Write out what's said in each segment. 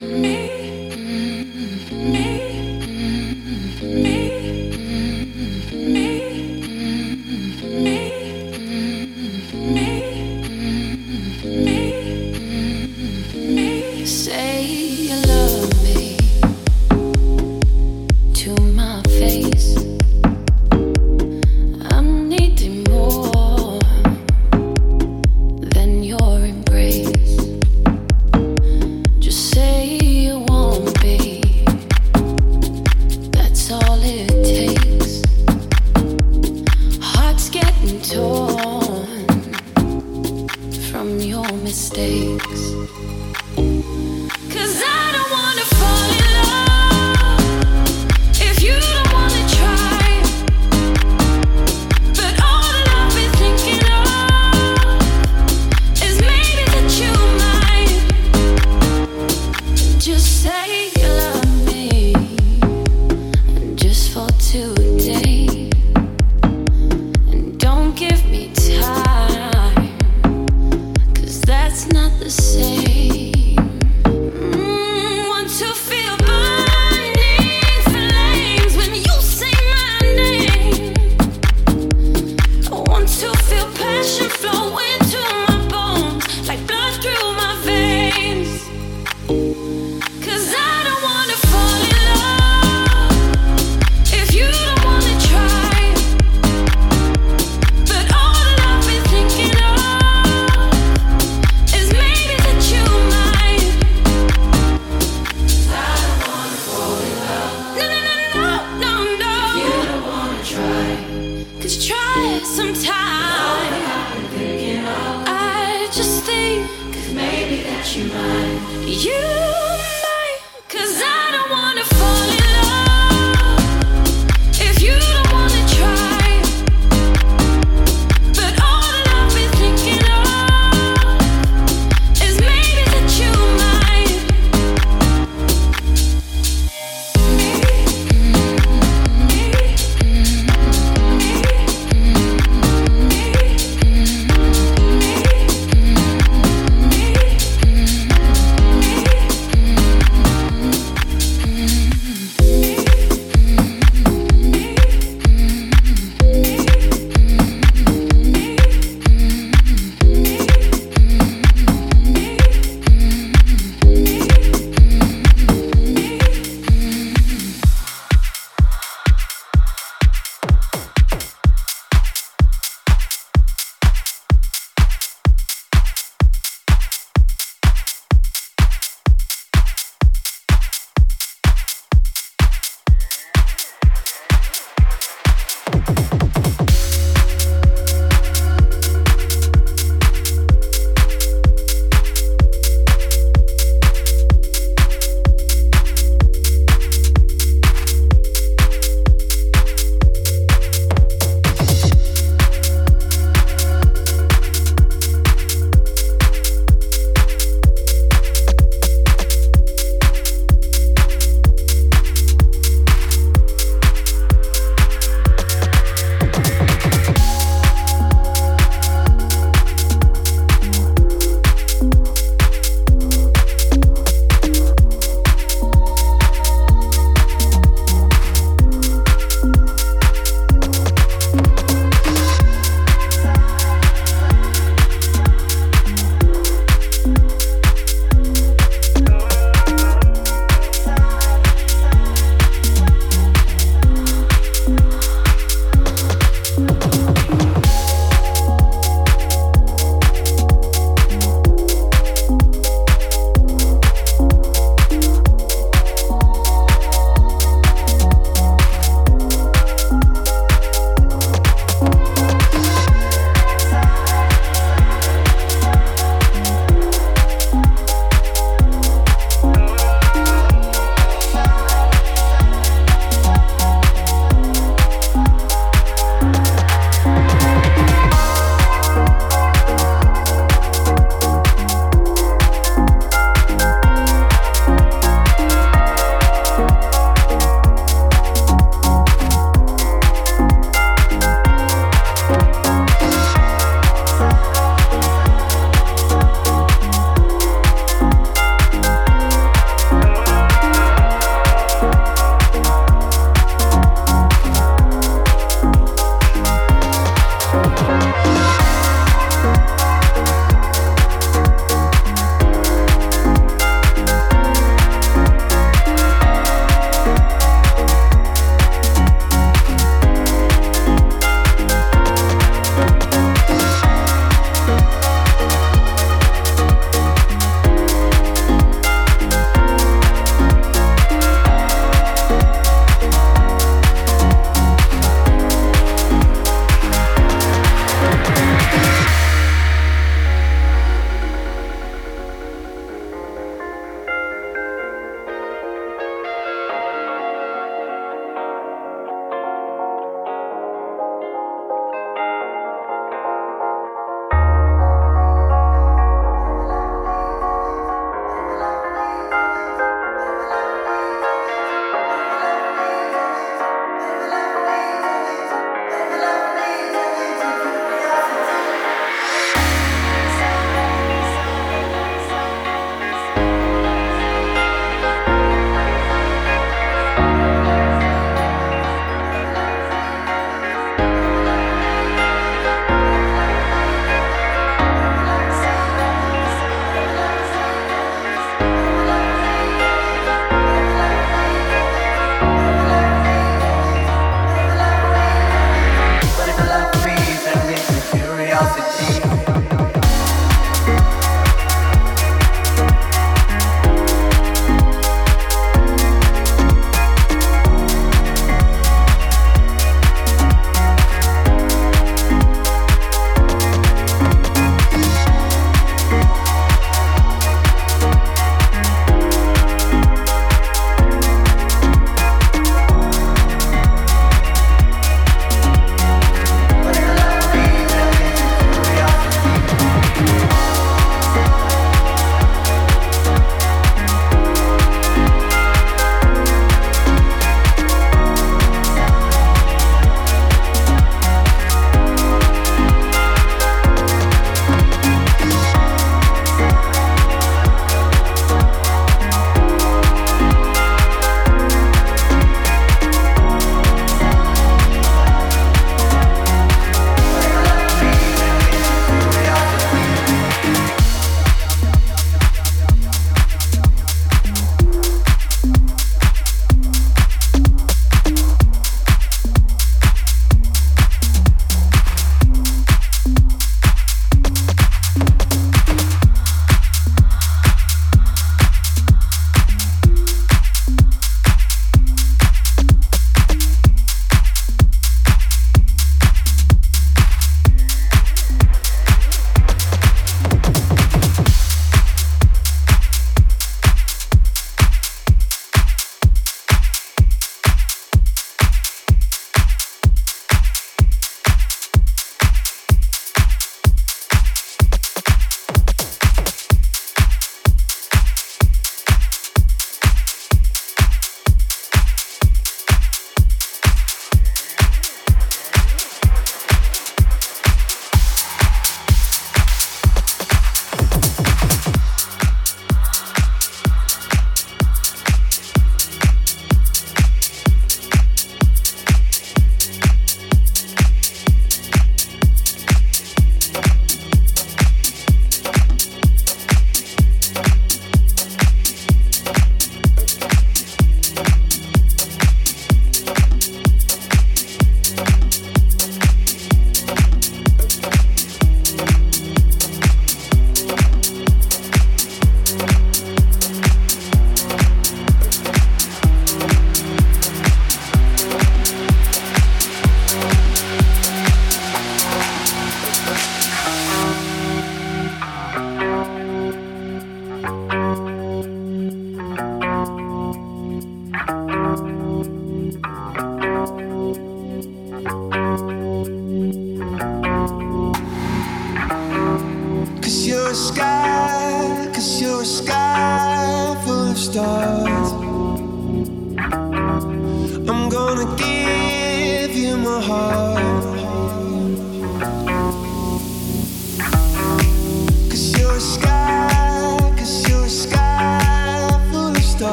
Cause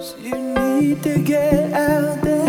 So you need to get out there.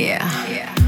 Come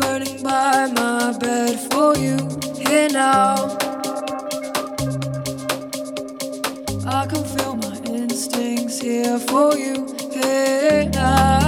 burning by my bed for you here now. I can feel my instincts here for you here now.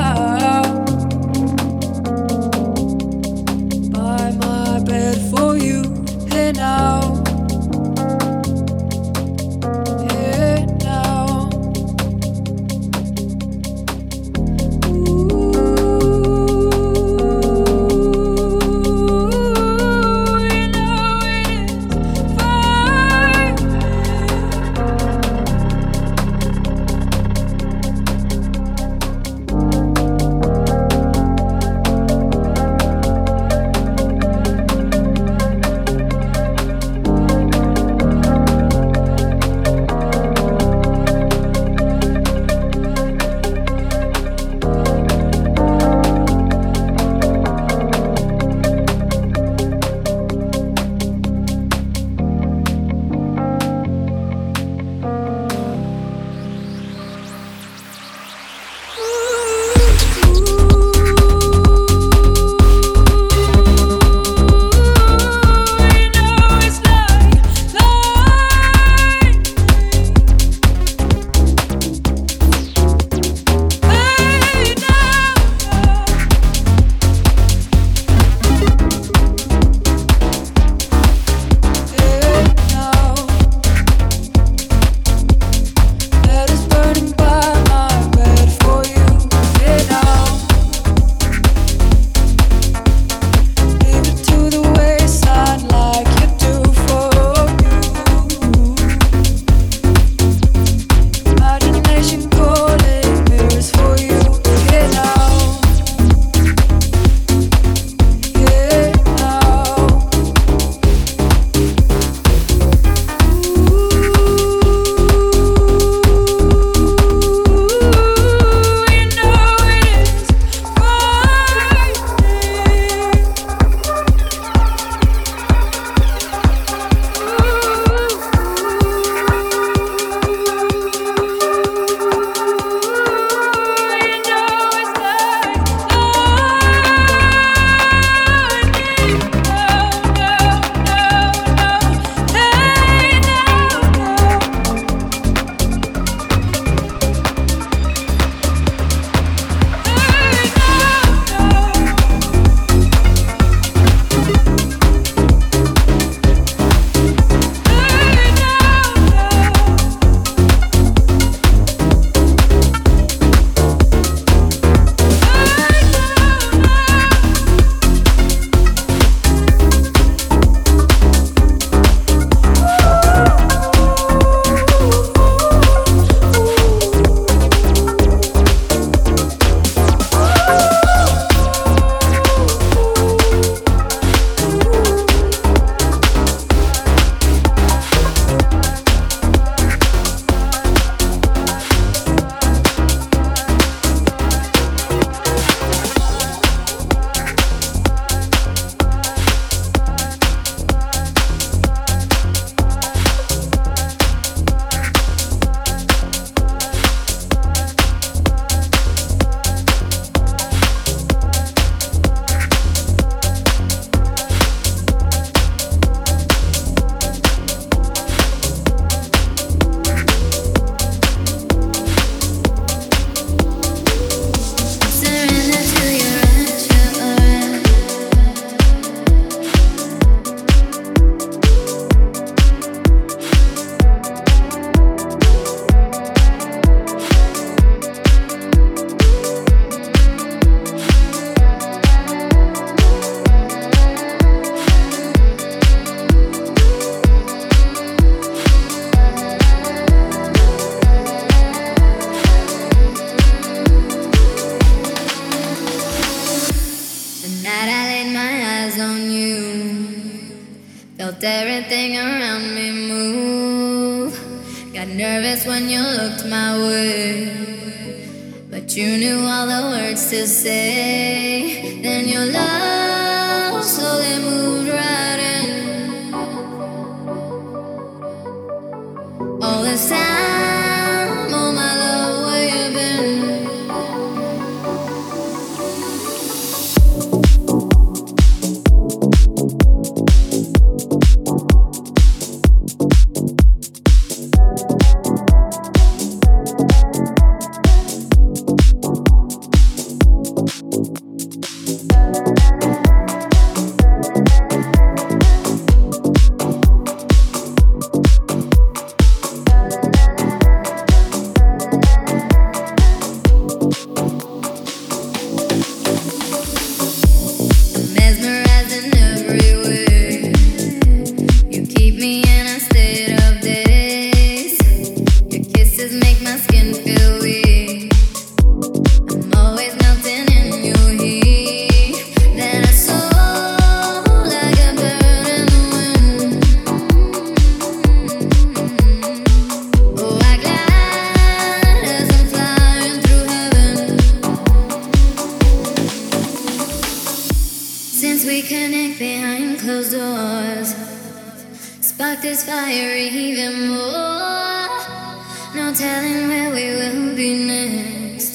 We will be next.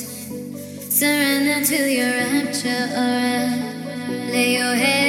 Surrender to your rapture, lay your head